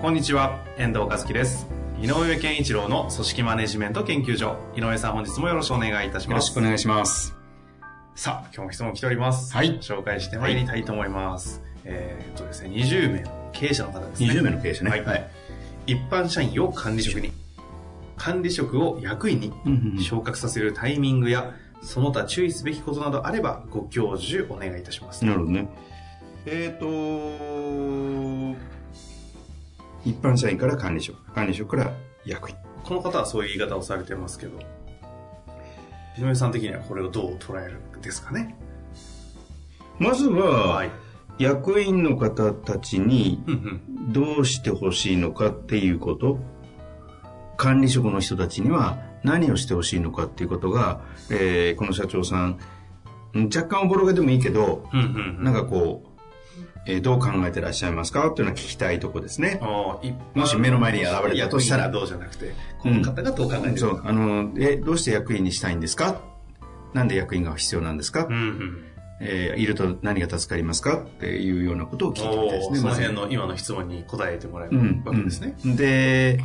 こんにちは、遠藤和樹です。井上健一郎の組織マネジメント研究所。井上さん、本日もよろしくお願いいたしよろます。しくお願いします。さあ、今日も質問来ております。はい紹介してまいりたいと思います。えーっとですね、20名の経営者の方ですね。20名の経営者ね。はい一般社員を管理職に、管理職を役員に昇格させるタイミングや、その他注意すべきことなどあれば、ご教授お願いいたします。なるほどね。えっ、と一般社員から管理職、管理職から役員。この方はそういう言い方をされてますけど、井上さん的にはこれをどう捉えるんですかね？まずは、はい。役員の方たちに。どうしてほしいのかっていうこと、管理職の人たちには何をしてほしいのかっていうことが、えーこの社長さん若干おぼろげでもいいけど、うんうんうん。なんかこう、えーどう考えてらっしゃいますか？っていうのは聞きたいとこですね。もし目の前に現れたとしたら。どうじゃなくて、この方がどう考えてるそうか。あのえどうして役員にしたいんですか？なんで役員が必要なんですか、うんうん。えーいると何が助かりますか？っていうようなことを聞いてみたいですね。その辺まの今の質問に答えてもらえるずわけですね。うん。で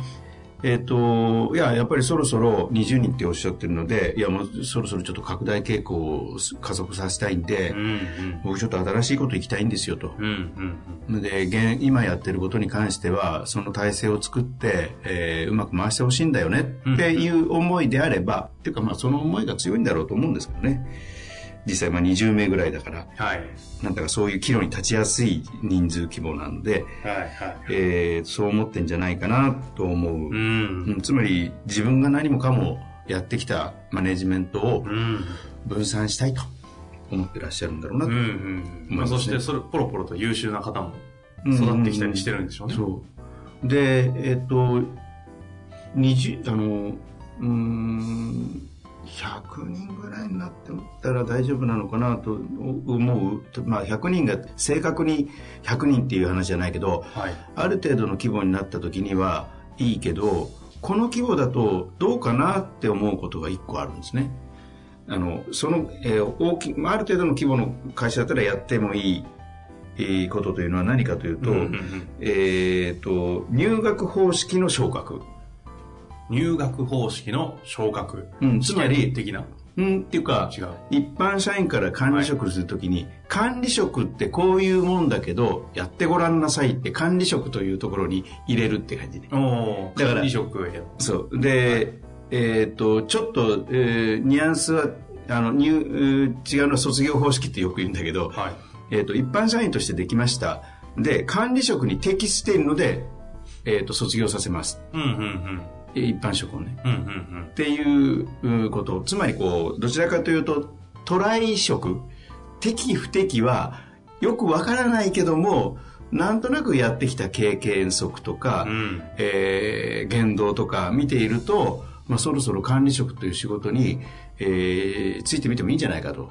えっ、といややっぱりそろそろ20人っておっしゃってるのでいやもうそろそろちょっと拡大傾向を加速させたいんで、うんうん。僕ちょっと新しいこと行きたいんですよと、うんうん。で現今やってることに関してはその体制を作って、えーうまく回してほしいんだよねっていう思いであれば、っていうかまあその思いが強いんだろうと思うんですけどね実際まあ20名ぐらいだからはい。なんだかそういう岐路に立ちやすい人数規模なので、はいはい。えーそう思ってんじゃないかなと思う、うん。うんつまり自分が何もかもやってきたマネジメントをうん。分散したいと思ってらっしゃるんだろうなと、うんうん。まあ、そして、それ、ポロポロと優秀な方もうん育ってきたりしてるんでしょうね。そう。で、えっ、と、20、あの、うーん、100人ぐらいになってたら大丈夫なのかなと思う。まあ、100人が正確に100人っていう話じゃないけど、はい。ある程度の規模になった時にはいいけど、この規模だとどうかなって思うことが1個あるんですね。あの、その、えー大き、まあある程度の規模の会社だったらやってもいい、えーことというのは何かというと、うんうんうんえー、と入学方式の昇格、入学方式の昇格。うんつまり的な。うん、っていうか違う。一般社員から管理職するときに、管理職ってこういうもんだけどやってごらんなさいって管理職というところに入れるって感じねだから管理職や。そうで、えー、とちょっと、えーニュアンスはあの入違うのは卒業方式ってよく言うんだけど、はい。えー、と一般社員としてできましたで管理職に適しているので、えー、と卒業させますうんうんうん。えー一般職をねうんうんっていうことつまりこうどちらかというとトライ職適不適はよくわからないけどもなんとなくやってきた経験則とか、うん。うん。えー言動とか見ていると、まあ、そろそろ管理職という仕事に、えーついてみてもいいんじゃないかと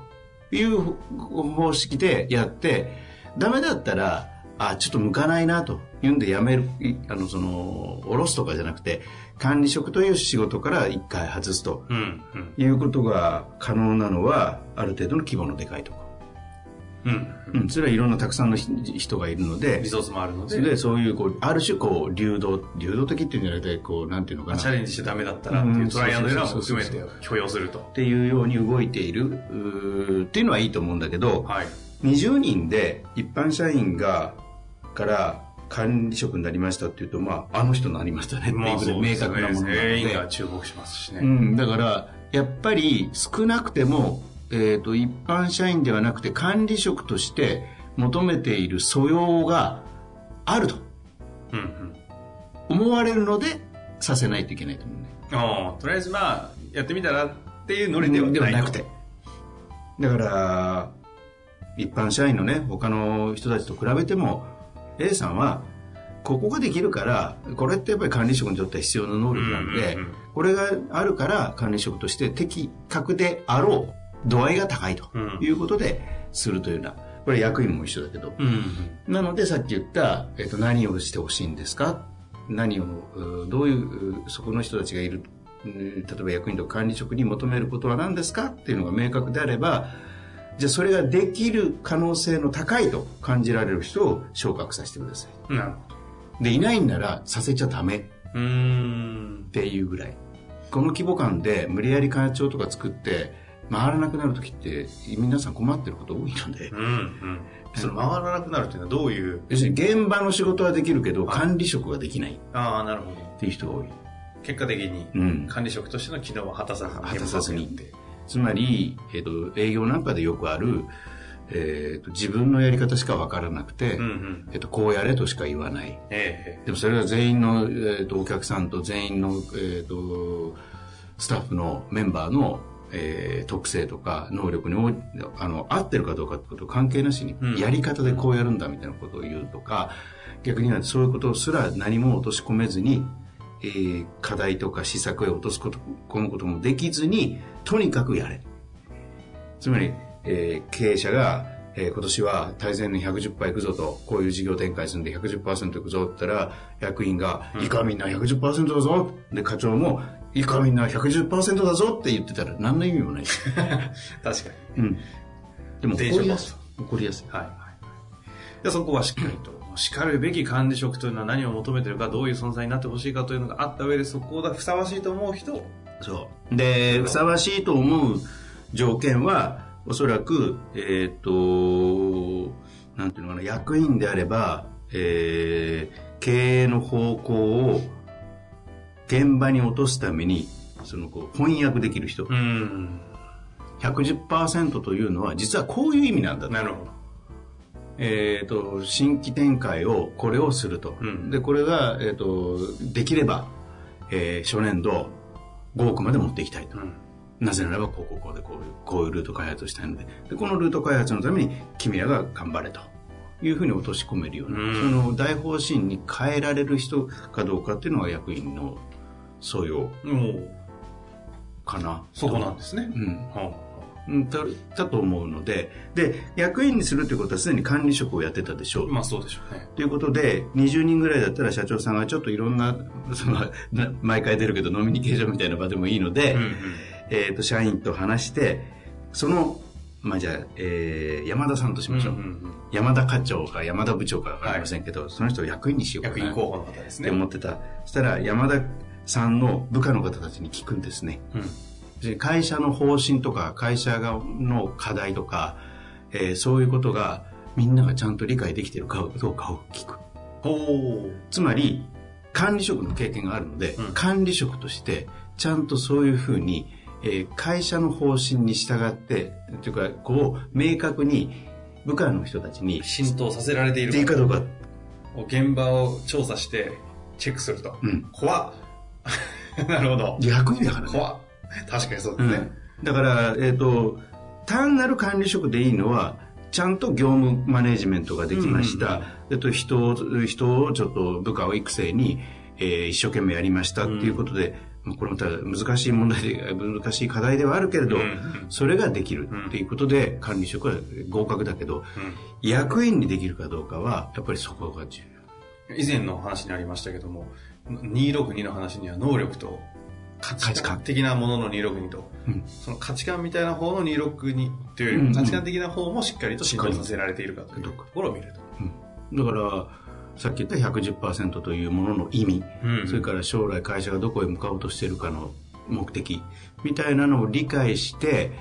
いう方式でやってダメだったらあちょっと向かないなというんでやめるいあのその下ろすとかじゃなくて管理職という仕事から一回外すと。いうことが可能なのはある程度の規模のでかいとこうん。ろ、うん、それはいろんなたくさんの人人がいるのでリソースもあるので、でそういうこうある種こう流動流動的っていうんじゃなくてこうなんていうのかなチャレンジしてダメだったらっていうトライアンドエラーも含めて許容するとっ。ていうように動いているっていうのはいいと思うんだけどはい。20人で一般社員がから管理職になりましたっていうとまああの人になりましたねっていう明確なものなの全員注目しますしね。うん、だからやっぱり少なくても、えー、と一般社員ではなくて管理職として求めている素養があるとうんうん。思われるのでさせないといけないと思うね。とりあえずまあ、やってみたらっていうノリではないとではなくて。だから、一般社員のね、他の人たちと比べても、A さんは、ここができるから、これってやっぱり管理職にとっては必要な能力なんうんうんこれがあるから管理職として適格であろう度合いが高いとうん。いうことでするというような、これ役員も一緒だけど、うん。なのでさっき言った、えっと、何をしてほしいんですか？何を、うどういう、うそこの人たちがいる、うん例えば役員とか管理職に求めることは何ですか？っていうのが明確であれば、じゃあそれができる可能性の高いと感じられる人を昇格させてください。なるほで、いないんならさせちゃダメ。うーん。ていうぐらい。この規模感で無理やり会長とか作って回らなくなる時って皆さん困ってること多いのでう、んうん。その回らなくなるっていうのはどういう？要するに現場の仕事はできるけど管理職ができないっああ、なるほど。ていう人が多い。結果的にうん。管理職としての機能は果たさずに。果たさずにつまり、えっ、と、営業なんかでよくある、えっ、と、自分のやり方しかわからなくて、うんうん。えっ、と、こうやれとしか言わない。ええでもそれは全員の、えー、とお客さんと全員の、えー、とスタッフのメンバーの、えー特性とか能力に応あの合ってるかどうかってこと関係なしに、うんやり方でこうやるんだみたいなことを言うとか逆にはそういうことすら何も落とし込めずに、えー課題とか施策へ落とすこと込むこともできずにとにかくやれつまり、えー経営者が、えー今年は大前年110%いくぞと、こういう事業展開するんで110%いくぞって言ったら、役員が、いいかみんな110%だぞで、課長も、いいかみんな110%だぞって言ってたら何の意味もない。確かに。うん。でも怒りやすい。怒りやすい。はいはい。でそこはしっかりと、しかるべき管理職というのは何を求めてるか、どういう存在になってほしいかというのがあった上で、そこがふさわしいと思う人を、そう。で、ふさわしいと思う条件は、おそらく、えっ、と、なんていうのかな、役員であれば、えー経営の方向を現場に落とすために、そのこう翻訳できる人。うん。110%というのは、実はこういう意味なんだと。なるほど。えっ、と、新規展開を、これをすると。うんで、これが、えっ、と、できれば、えー初年度、5億まで持っていきたいと。うん。なぜならば、こうこうこうで、こういう、こういうルート開発をしたいので。で、このルート開発のために、君らが頑張れと。いうふうに落とし込めるような、うんその大方針に変えられる人かどうかっていうのが役員の素養かな。そこなんですね。うん。はうんだだと思うので、で、役員にするということはすでに管理職をやってたでしょう。まあそうでしょうね。ということで、20人ぐらいだったら社長さんがちょっといろんな、その、な毎回出るけど飲みニケーションみたいな場でもいいので、うんうん。えっ、と、社員と話して、その、まあ、じゃあ、えー山田さんとしましょう。うんうんうん山田課長か山田部長かわかりませんけど、その人を役員にしようかな。役員候補の方ですね。って思ってた。そしたら、山田さんの部下の方たちに聞くんですね。うん。で会社の方針とか、会社がの課題とか、えーそういうことが、みんながちゃんと理解できているかどうかを聞く。ほつまり、管理職の経験があるので、うん管理職として、ちゃんとそういうふうに、えー会社の方針に従って、というか、こう、明確に部下の人たちに、う。浸透させられていっていいるかどうか、現場を調査して、チェックすると。うん。怖っ。なるほど。役員だからね。怖っ。確かにそうでうすね。ん。だから、えっ、と、単なる管理職でいいのは、ちゃんと業務マネジメントができました。えっと、人を、人をちょっと部下を育成に、えー一生懸命やりましたっていうことで、まあこれもただ難しい問題で、難しい課題ではあるけれど、うんうんそれができるっていうことで、管理職は合格だけど、うん役員にできるかどうかは、やっぱりそこが重要。以前の話にありましたけども、262の話には能力と価値観。的なものの262と、うん。その価値観みたいな方の262というよりうん。うんも価値観的な方もしっかりと浸透させられているかというところを見ると。だから、さっき言った110%というものの意味、うん。それから将来会社がどこへ向かおうとしているかの目的みたいなのを理解して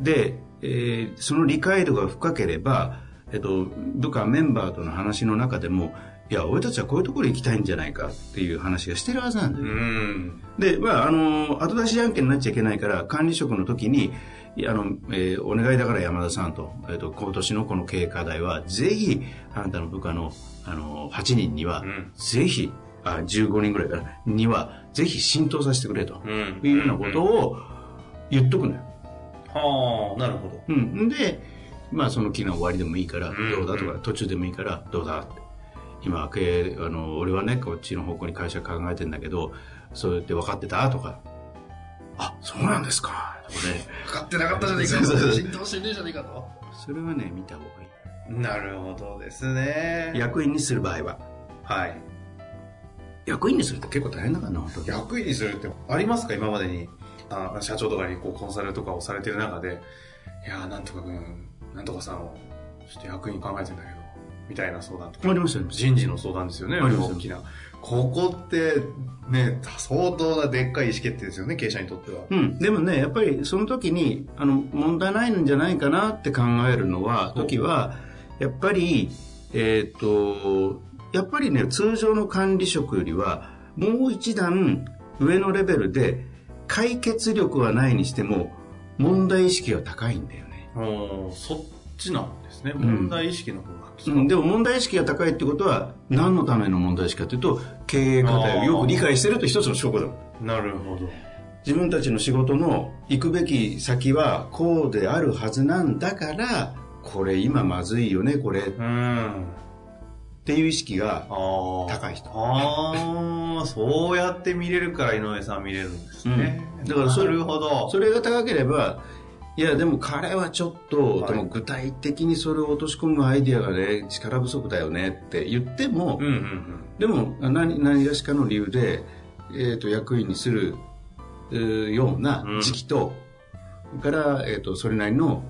で、えーその理解度が深ければ、えっと、部下メンバーとの話の中でもいや俺たちはこういうところに行きたいんじゃないかっていう話がしてるはずなんだよ、うん。で、まあ、あの、後出しじゃんけんになっちゃいけないから、管理職の時に、あの、えーお願いだから山田さんと、えっ、と、今年のこの経営課題は、ぜひ、あなたの部下の、あの、8人には、うんぜひ、あ、15人ぐらいかな、には、ぜひ浸透させてくれと、うんいうようなことを言っとくのよ。はあ、なるほど。うん。で、まあその期の終わりでもいいから、んどうだとか、途中でもいいから、どうだって。今、経営、あの、俺はね、こっちの方向に会社考えてんだけど、そうやって分かってた？とか、あ、そうなんですか。とかね。分かってなかったじゃねえそうそうそう浸透してねえじゃねえかと。それはね、見た方がいなるほどですねい。。役員にする場合は。はい。役員にするって結構大変だからな、本当に。役員にするってありますか？今までに。あ社長とかにこうコンサルとかをされてる中で、いやーなんとか君、なんとかさんを、ちょっと役員考えてんだけど、みたいな相談とか。ありましたよ。人事の相談ですよね、あります大きな。ここって、ね、相当なでっかい意思決定ですよね、経営者にとっては。うん。でもね、やっぱりその時に、あの、問題ないんじゃないかなって考えるのは、時は、やっぱり、えっ、と、やっぱりね、通常の管理職よりは、もう一段上のレベルで、解決力はないにしても、問題意識が高いんだよね。おーそっちなんですね。ん問題意識の方なんですか。うん、でも問題意識が高いってことは、何のための問題意識かというと、経営課題をよく理解してると一つの証拠だ。なるほど。自分たちの仕事の行くべき先はこうであるはずなんだから、これ今まずいよね、これっうん。ていう意識が、高い人ああ、そうやって見れるから井上さん見れるんですね。うんだからそれなるほど。それが高ければ、いやでも彼はちょっと、はい。でも具体的にそれを落とし込むアイディアがね、力不足だよねって言っても、うんうんうん。でも何何がしかの理由で、えー、と役員にするえーような時期と、それから、えー、とそれなりの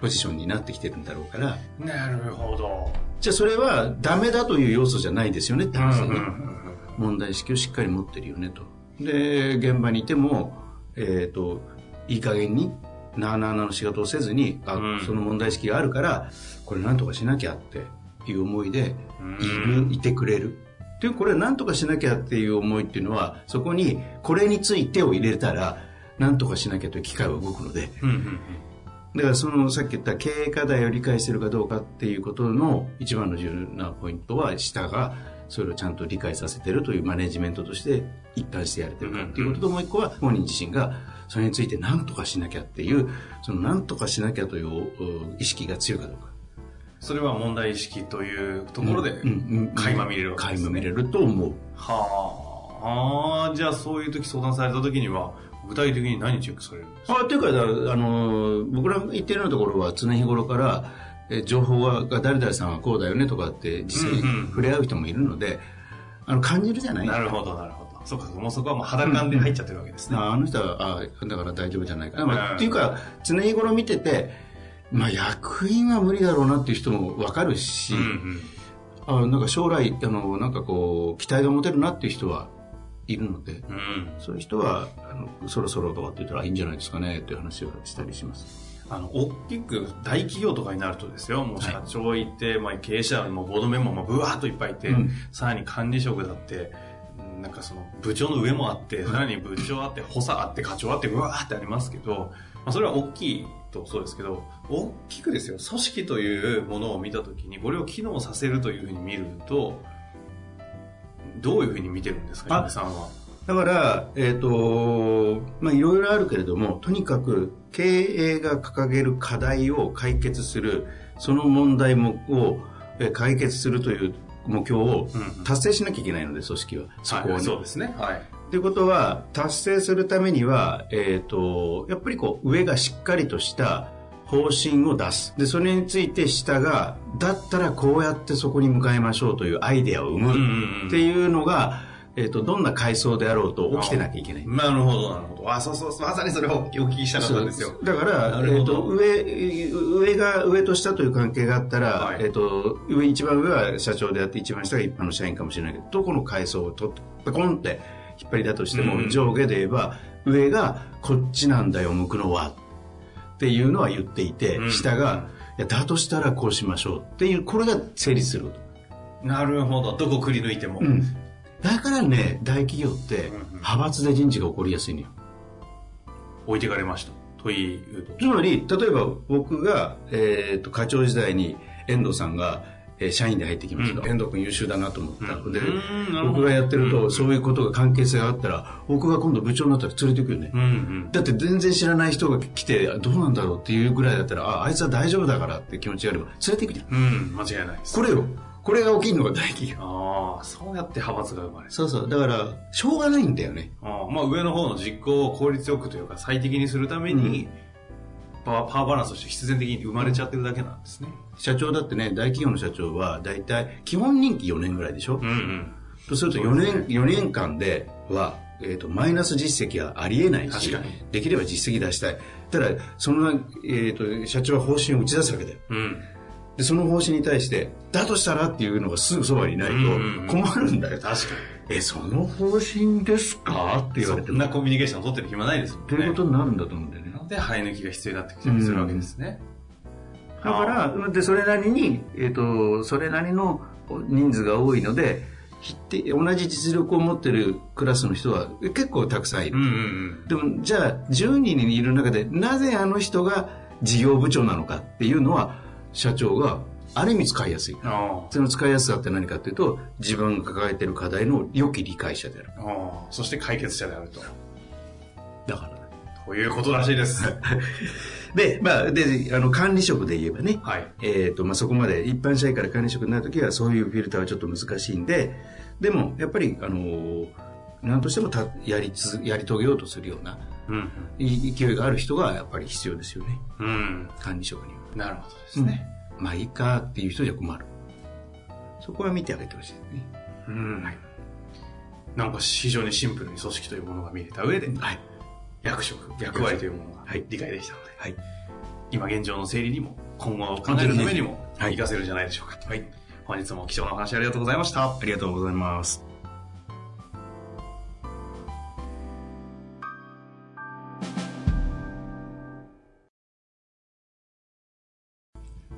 ポジションになってきてるんだろうから。なるほど。じゃあそれはダメだという要素じゃないですよねって話だね、うん。問題意識をしっかり持ってるよねと。で現場にいても、えー、といい加減になあなあなの仕事をせずにあ、うん。その問題意識があるからこれなんとかしなきゃっていう思いでうん。いる、いてくれる。で、これなんとかしなきゃっていう思いっていうのは、そこにこれについてを入れたら、なんとかしなきゃという機械は動くので、うんうんだからそのさっき言った経営課題を理解してるかどうかっていうことの一番の重要なポイントは、下がそれをちゃんと理解させてるというマネジメントとして一貫してやれてるかっていうことと、もう一個は本人自身がそれについて何とかしなきゃっていう、その何とかしなきゃというう意識が強いかどうか。それは問題意識というところで垣間見れるわけですね。垣間見れると思う。はあ、じゃあそういう時相談された時には、具体的に何チェックされるんですか？あっていうか、だあの僕らが言ってるようなところは常日頃から、え情報が誰々さんはこうだよねとかって実際にうんうん触れ合う人もいるので、あの感じるじゃない？なるほど、なるほど。そうか、もうそこはもう肌感で入っちゃってるわけですね。ああの人はあだから大丈夫じゃないかな、まあうんっていうか常日頃見てて、まあ、役員は無理だろうなっていう人も分かるし、うんうんあなんか将来あのなんかこう期待が持てるなっていう人はいるのでうん。そういう人はあのそろそろとかって言ったらいいんじゃないですかねっていう話をしたりします。あの、大きく大企業とかになるとですよ、もう社長いて、まあ経営者もボードメンバーもブワーっといっぱいいて、うん。さらに管理職だって、うんなんかその部長の上もあって、さらに部長あって、補佐あって、課長あって、うわーってありますけど、まあそれは大きいとそうですけど、大きくですよ、組織というものを見たときに、これを機能させるというふうに見ると、どういうふうに見てるんですか、さんは？だから、えっ、と、まあ、いろいろあるけれども、とにかく経営が掲げる課題を解決する、その問題もをえー解決するという目標を達成しなきゃいけないので、組織は。そこをね。はいそうですね。はい。ということは、達成するためには、えっ、と、やっぱりこう、上がしっかりとした方針を出す。で、それについて下が、だったらこうやってそこに向かいましょうというアイデアを生むっていうのが、えっ、と、どんな階層であろうと起きてなきゃいけない。なるほど、なるほど。あ、そうそうそう、まさにそれをお聞きしたかったんですよ。だからえっと上上が上と下という関係があったら、はいえっと上一番上は社長であって一番下が一般の社員かもしれないけどどこの階層をとペコンって引っ張りだとしても、うん上下で言えば上がこっちなんだよ向くのはっていうのは言っていて、うん下がいやだとしたらこうしましょうっていうこれが成立する、なるほど。どこくり抜いても。うんだからね大企業って派閥で人事が起こりやすいのよ置いてかれました。というと。つまり、例えば僕が、えー、と課長時代に遠藤さんが、えー社員で入ってきますと、うん遠藤君優秀だなと思ったので、うんなるほど僕がやってると、うんそういうことが関係性があったら、僕が今度部長になったら連れてくよね。うんうん。だって全然知らない人が来て、どうなんだろうっていうぐらいだったら、あ、あいつは大丈夫だからって気持ちがあれば、連れていくじゃん。うん、間違いないです。これよ。これが起きるのが大企業。ああ、そうやって派閥が生まれる。そうそう。だから、しょうがないんだよね。ああまあ上の方の実行を効率よくというか最適にするために、パワーパワーバランスとして必然的に生まれちゃってるだけなんですね。社長だってね、大企業の社長は、だいたい基本任期4年ぐらいでしょ、うんうん。とすると4年、4年間では、えっ、と、マイナス実績はありえないしできれば実績出したい。ただ、その、えっ、と、社長は方針を打ち出すわけだよ。うん。で、その方針に対して、だとしたらっていうのがすぐそばにいないと困るんだよ。確かえ、その方針ですか？ってに。言われても。そんなコミュニケーションを取ってる暇ないですもんね。ということになるんだと思うんだよねで、生え抜きが必要になってきたりするわけですね。だから、で、それなりに、えっ、と、それなりの人数が多いので、同じ実力を持ってるクラスの人は結構たくさんいる。うんうんでも、じゃあ、10人いる中で、なぜあの人が事業部長なのかっていうのは、社長が、ある意味使いやすい。その使いやすさって何かっていうと、自分が抱えている課題の良き理解者である。あ。そして解決者であると。だから。ということらしいです。で、まあ、で、あの、管理職で言えばね、はい。えっ、と、まあ、そこまで一般社員から管理職になるときは、そういうフィルターはちょっと難しいんで、でも、やっぱり、あのー、何としてもたやりつ、やり遂げようとするような、うん。い勢いがある人がやっぱり必要ですよね。うん。管理職には。なるほどですね。まあ、いいかっていう人じゃ困る。そこは見てあげてほしいですね。うん。なんか非常にシンプルに組織というものが見れた上で、はい。役職、役割というものがはい理解できたので、はい。今現状の整理にも、今後を考えるためにも、はい活かせるんじゃないでしょうか。はい。本日も貴重なお話ありがとうございました。ありがとうございます。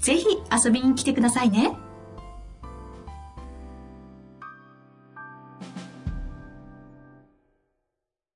ぜひ遊びに来てくださいね。